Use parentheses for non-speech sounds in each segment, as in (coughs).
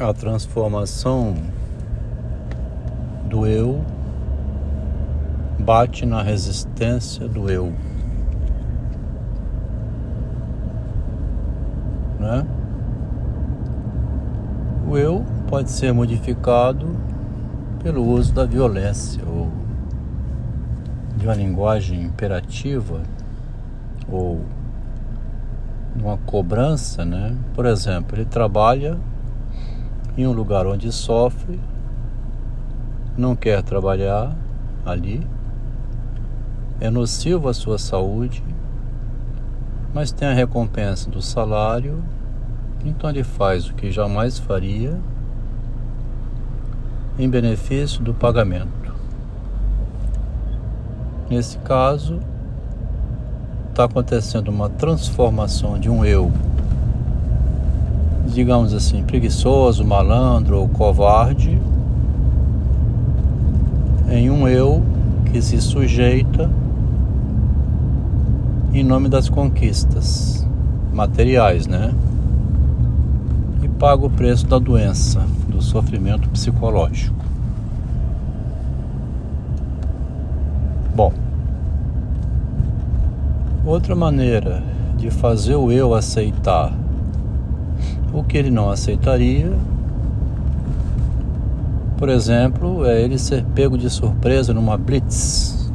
a transformação do eu bate na resistência do eu. Né? O eu pode ser modificado pelo uso da violência ou de uma linguagem imperativa ou uma cobrança, né? Por exemplo, ele trabalha em um lugar onde sofre, não quer trabalhar ali, é nocivo à sua saúde, mas tem a recompensa do salário, então ele faz o que jamais faria em benefício do pagamento. Nesse caso, está acontecendo uma transformação de um eu, digamos assim, preguiçoso, malandro ou covarde, em um eu que se sujeita em nome das conquistas materiais, né? E paga o preço da doença, do sofrimento psicológico. Bom, outra maneira de fazer o eu aceitar o que ele não aceitaria, por exemplo, é ele ser pego de surpresa numa blitz.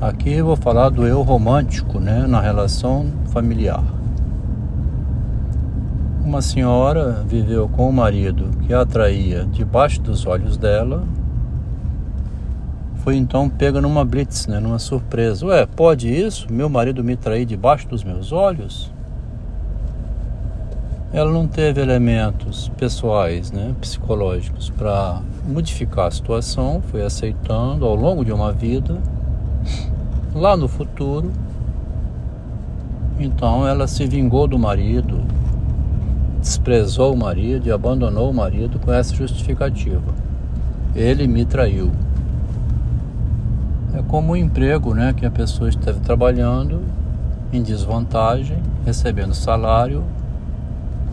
Aqui eu vou falar do eu romântico, né, na relação familiar. Uma senhora viveu com o marido que a atraía debaixo dos olhos dela. Foi então pega numa blitz, né, numa surpresa. Ué, pode isso? Meu marido me trair debaixo dos meus olhos? Ela não teve elementos pessoais, né, psicológicos para modificar a situação, foi aceitando ao longo de uma vida. Lá no futuro, então ela se vingou do marido, desprezou o marido e abandonou o marido com essa justificativa. Ele me traiu. É como um emprego, né, que a pessoa esteve trabalhando em desvantagem, recebendo salário,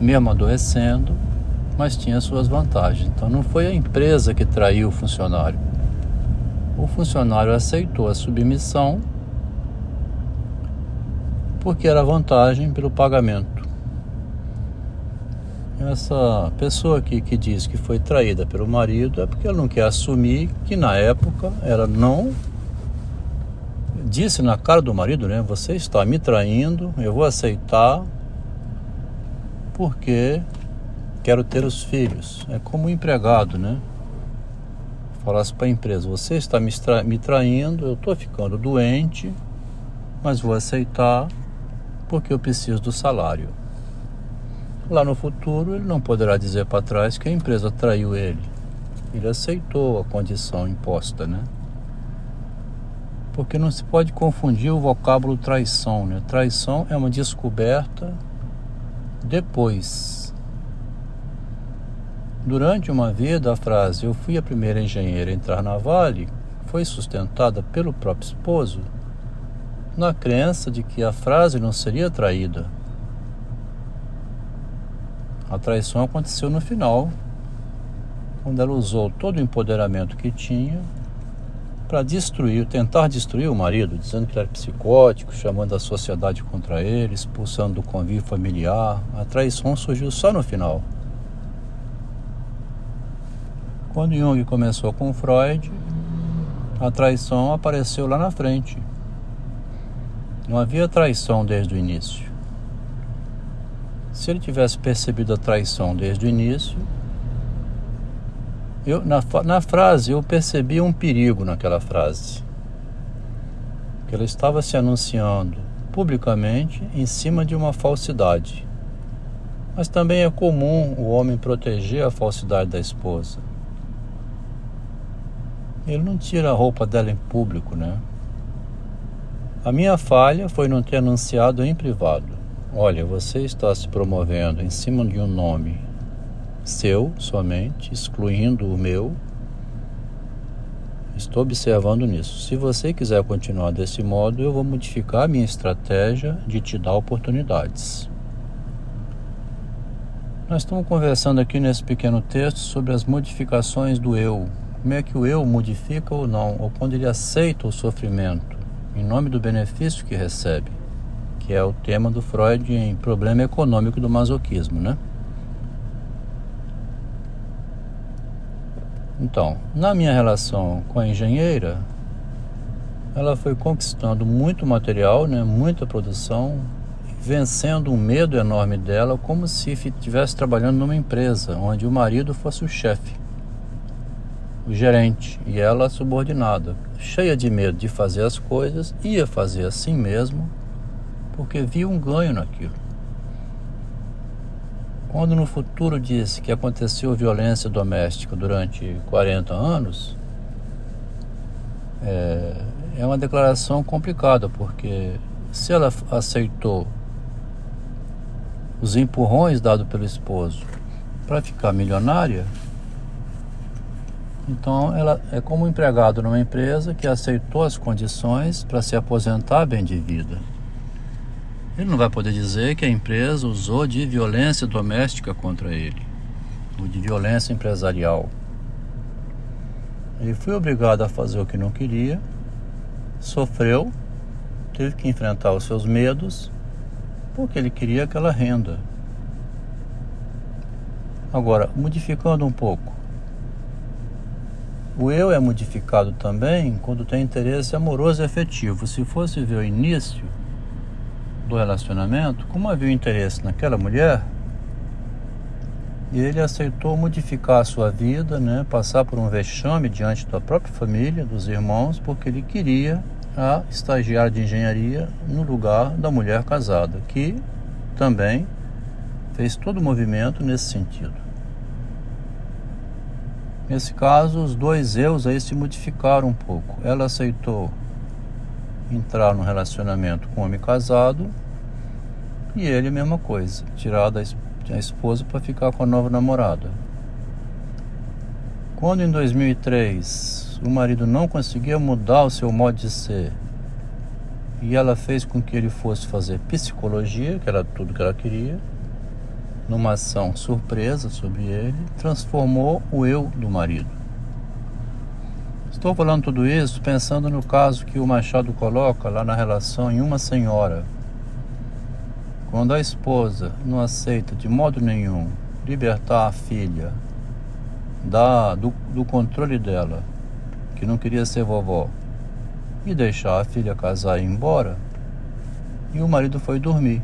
mesmo adoecendo, mas tinha suas vantagens. Então não foi a empresa que traiu o funcionário. O funcionário aceitou a submissão porque era vantagem pelo pagamento essa pessoa aqui que diz que foi traída pelo marido é porque ela não quer assumir que na época ela não disse na cara do marido, né? Você está me traindo, eu vou aceitar porque quero ter os filhos. É como um empregado, né? Falasse para a empresa: Você está me, tra me traindo, eu estou ficando doente, mas vou aceitar porque eu preciso do salário. Lá no futuro, ele não poderá dizer para trás que a empresa traiu ele. Ele aceitou a condição imposta, né? Porque não se pode confundir o vocábulo traição, né? Traição é uma descoberta depois. Durante uma vida, a frase Eu fui a primeira engenheira a entrar na Vale foi sustentada pelo próprio esposo na crença de que a frase não seria traída a traição aconteceu no final, quando ela usou todo o empoderamento que tinha para destruir, tentar destruir o marido, dizendo que ele era psicótico, chamando a sociedade contra ele, expulsando do convívio familiar. A traição surgiu só no final. Quando Jung começou com Freud, a traição apareceu lá na frente. Não havia traição desde o início. Se ele tivesse percebido a traição desde o início, eu, na, na frase eu percebi um perigo naquela frase. Que ela estava se anunciando publicamente em cima de uma falsidade. Mas também é comum o homem proteger a falsidade da esposa. Ele não tira a roupa dela em público, né? A minha falha foi não ter anunciado em privado. Olha, você está se promovendo em cima de um nome seu somente, excluindo o meu. Estou observando nisso. Se você quiser continuar desse modo, eu vou modificar a minha estratégia de te dar oportunidades. Nós estamos conversando aqui nesse pequeno texto sobre as modificações do eu. Como é que o eu modifica ou não, ou quando ele aceita o sofrimento em nome do benefício que recebe, que é o tema do Freud em Problema Econômico do Masoquismo, né? Então, na minha relação com a engenheira, ela foi conquistando muito material, né, muita produção, vencendo um medo enorme dela, como se estivesse trabalhando numa empresa onde o marido fosse o chefe, o gerente, e ela subordinada, cheia de medo de fazer as coisas, ia fazer assim mesmo, porque via um ganho naquilo. Quando no futuro disse que aconteceu violência doméstica durante 40 anos, é, é uma declaração complicada, porque se ela aceitou os empurrões dados pelo esposo para ficar milionária, então ela é como um empregado numa empresa que aceitou as condições para se aposentar bem de vida. Ele não vai poder dizer que a empresa usou de violência doméstica contra ele, ou de violência empresarial. Ele foi obrigado a fazer o que não queria, sofreu, teve que enfrentar os seus medos porque ele queria aquela renda. Agora, modificando um pouco, o eu é modificado também quando tem interesse amoroso e afetivo. Se fosse ver o início do relacionamento, como havia interesse naquela mulher, ele aceitou modificar a sua vida, né, passar por um vexame diante da própria família, dos irmãos, porque ele queria a estagiária de engenharia no lugar da mulher casada, que também fez todo o movimento nesse sentido. Nesse caso, os dois eus aí se modificaram um pouco. Ela aceitou entrar no relacionamento com o homem casado e ele a mesma coisa, tirar da esposa para ficar com a nova namorada. Quando em 2003 o marido não conseguia mudar o seu modo de ser e ela fez com que ele fosse fazer psicologia, que era tudo que ela queria, numa ação surpresa sobre ele, transformou o eu do marido. Estou falando tudo isso pensando no caso que o Machado coloca lá na relação em uma senhora. Quando a esposa não aceita de modo nenhum libertar a filha da, do, do controle dela que não queria ser vovó, e deixar a filha casar e ir embora, e o marido foi dormir.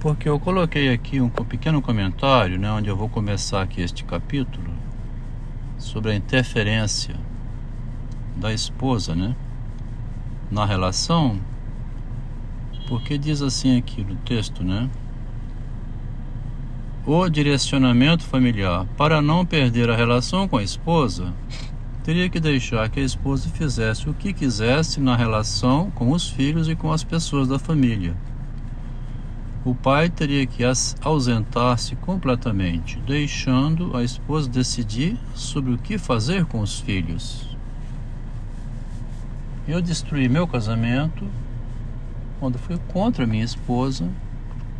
Porque eu coloquei aqui um pequeno comentário, né, onde eu vou começar aqui este capítulo, sobre a interferência da esposa, né, na relação, porque diz assim aqui no texto, né, o direcionamento familiar para não perder a relação com a esposa teria que deixar que a esposa fizesse o que quisesse na relação com os filhos e com as pessoas da família. O pai teria que ausentar-se completamente, deixando a esposa decidir sobre o que fazer com os filhos. Eu destruí meu casamento quando fui contra minha esposa,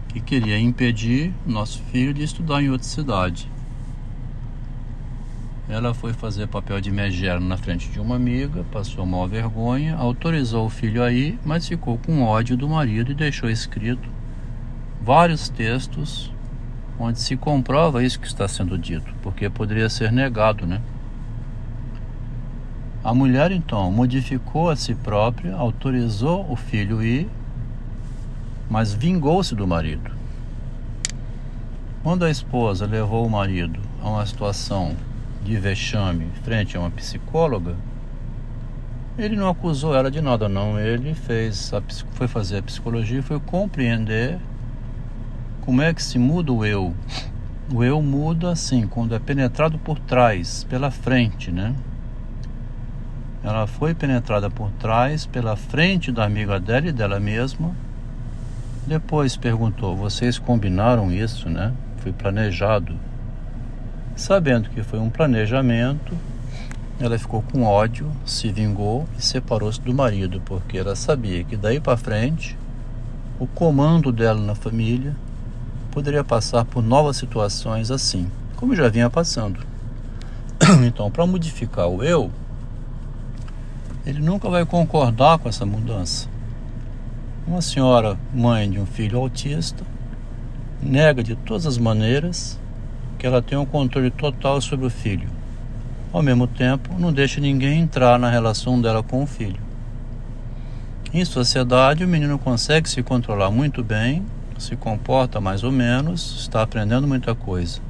que queria impedir nosso filho de estudar em outra cidade. Ela foi fazer papel de megera na frente de uma amiga, passou mal vergonha, autorizou o filho a ir, mas ficou com ódio do marido e deixou escrito vários textos onde se comprova isso que está sendo dito, porque poderia ser negado, né? A mulher então modificou a si própria, autorizou o filho ir, mas vingou-se do marido. Quando a esposa levou o marido a uma situação de vexame frente a uma psicóloga, ele não acusou ela de nada, não. Ele fez a, foi fazer a psicologia e foi compreender como é que se muda o eu. O eu muda assim, quando é penetrado por trás, pela frente, né? Ela foi penetrada por trás, pela frente da amiga dela e dela mesma. Depois perguntou: Vocês combinaram isso, né? Foi planejado. Sabendo que foi um planejamento, ela ficou com ódio, se vingou e separou-se do marido, porque ela sabia que daí para frente o comando dela na família poderia passar por novas situações assim, como já vinha passando. (coughs) Então, para modificar o eu, ele nunca vai concordar com essa mudança. Uma senhora, mãe de um filho autista, nega de todas as maneiras que ela tem um controle total sobre o filho. Ao mesmo tempo, não deixa ninguém entrar na relação dela com o filho. Em sociedade, o menino consegue se controlar muito bem, se comporta mais ou menos, está aprendendo muita coisa.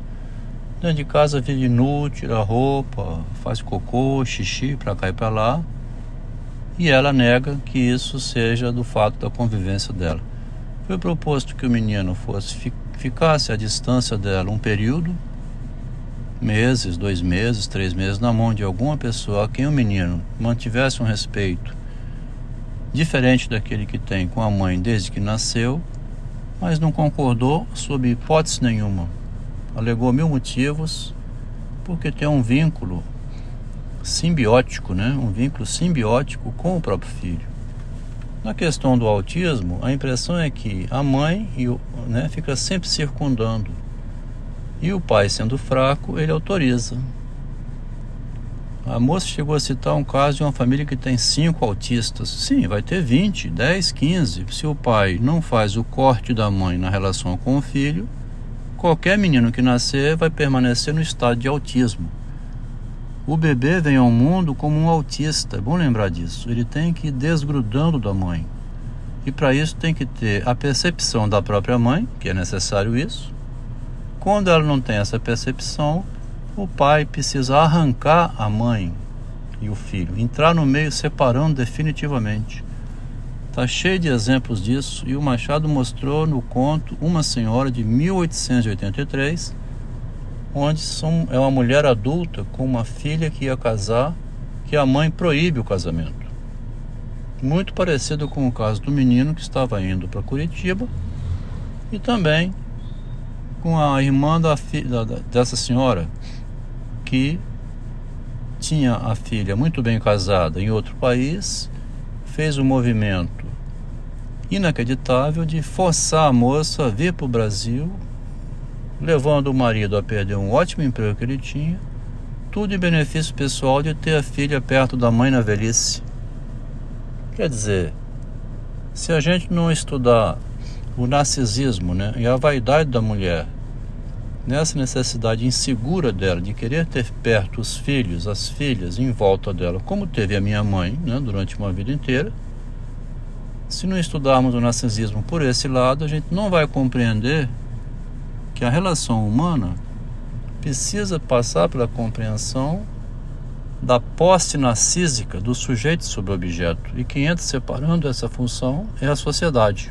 Dentro de casa vive nu, tira roupa, faz cocô, xixi para cá e para lá. E ela nega que isso seja do fato da convivência dela. Foi proposto que o menino fosse ficasse à distância dela um período, meses, dois meses, três meses, na mão de alguma pessoa a quem o menino mantivesse um respeito diferente daquele que tem com a mãe desde que nasceu, mas não concordou sob hipótese nenhuma. Alegou mil motivos, porque tem um vínculo simbiótico, né? um vínculo simbiótico com o próprio filho. Na questão do autismo, a impressão é que a mãe né, fica sempre circundando. E o pai, sendo fraco, ele autoriza. A moça chegou a citar um caso de uma família que tem cinco autistas. Sim, vai ter 20, 10, 15. Se o pai não faz o corte da mãe na relação com o filho, qualquer menino que nascer vai permanecer no estado de autismo. O bebê vem ao mundo como um autista, é bom lembrar disso. Ele tem que ir desgrudando da mãe. E para isso tem que ter a percepção da própria mãe, que é necessário isso. Quando ela não tem essa percepção, o pai precisa arrancar a mãe e o filho, entrar no meio separando definitivamente. Está cheio de exemplos disso e o Machado mostrou no conto Uma Senhora de 1883 onde são, é uma mulher adulta com uma filha que ia casar, que a mãe proíbe o casamento. Muito parecido com o caso do menino que estava indo para Curitiba e também com a irmã da, da, dessa senhora que tinha a filha muito bem casada em outro país, fez um movimento inacreditável de forçar a moça a vir para o Brasil levando o marido a perder um ótimo emprego que ele tinha, tudo em benefício pessoal de ter a filha perto da mãe na velhice. Quer dizer, se a gente não estudar o narcisismo né, e a vaidade da mulher, nessa necessidade insegura dela de querer ter perto os filhos, as filhas em volta dela, como teve a minha mãe né, durante uma vida inteira, se não estudarmos o narcisismo por esse lado, a gente não vai compreender que a relação humana precisa passar pela compreensão da posse narcísica do sujeito sobre o objeto. E quem entra separando essa função é a sociedade.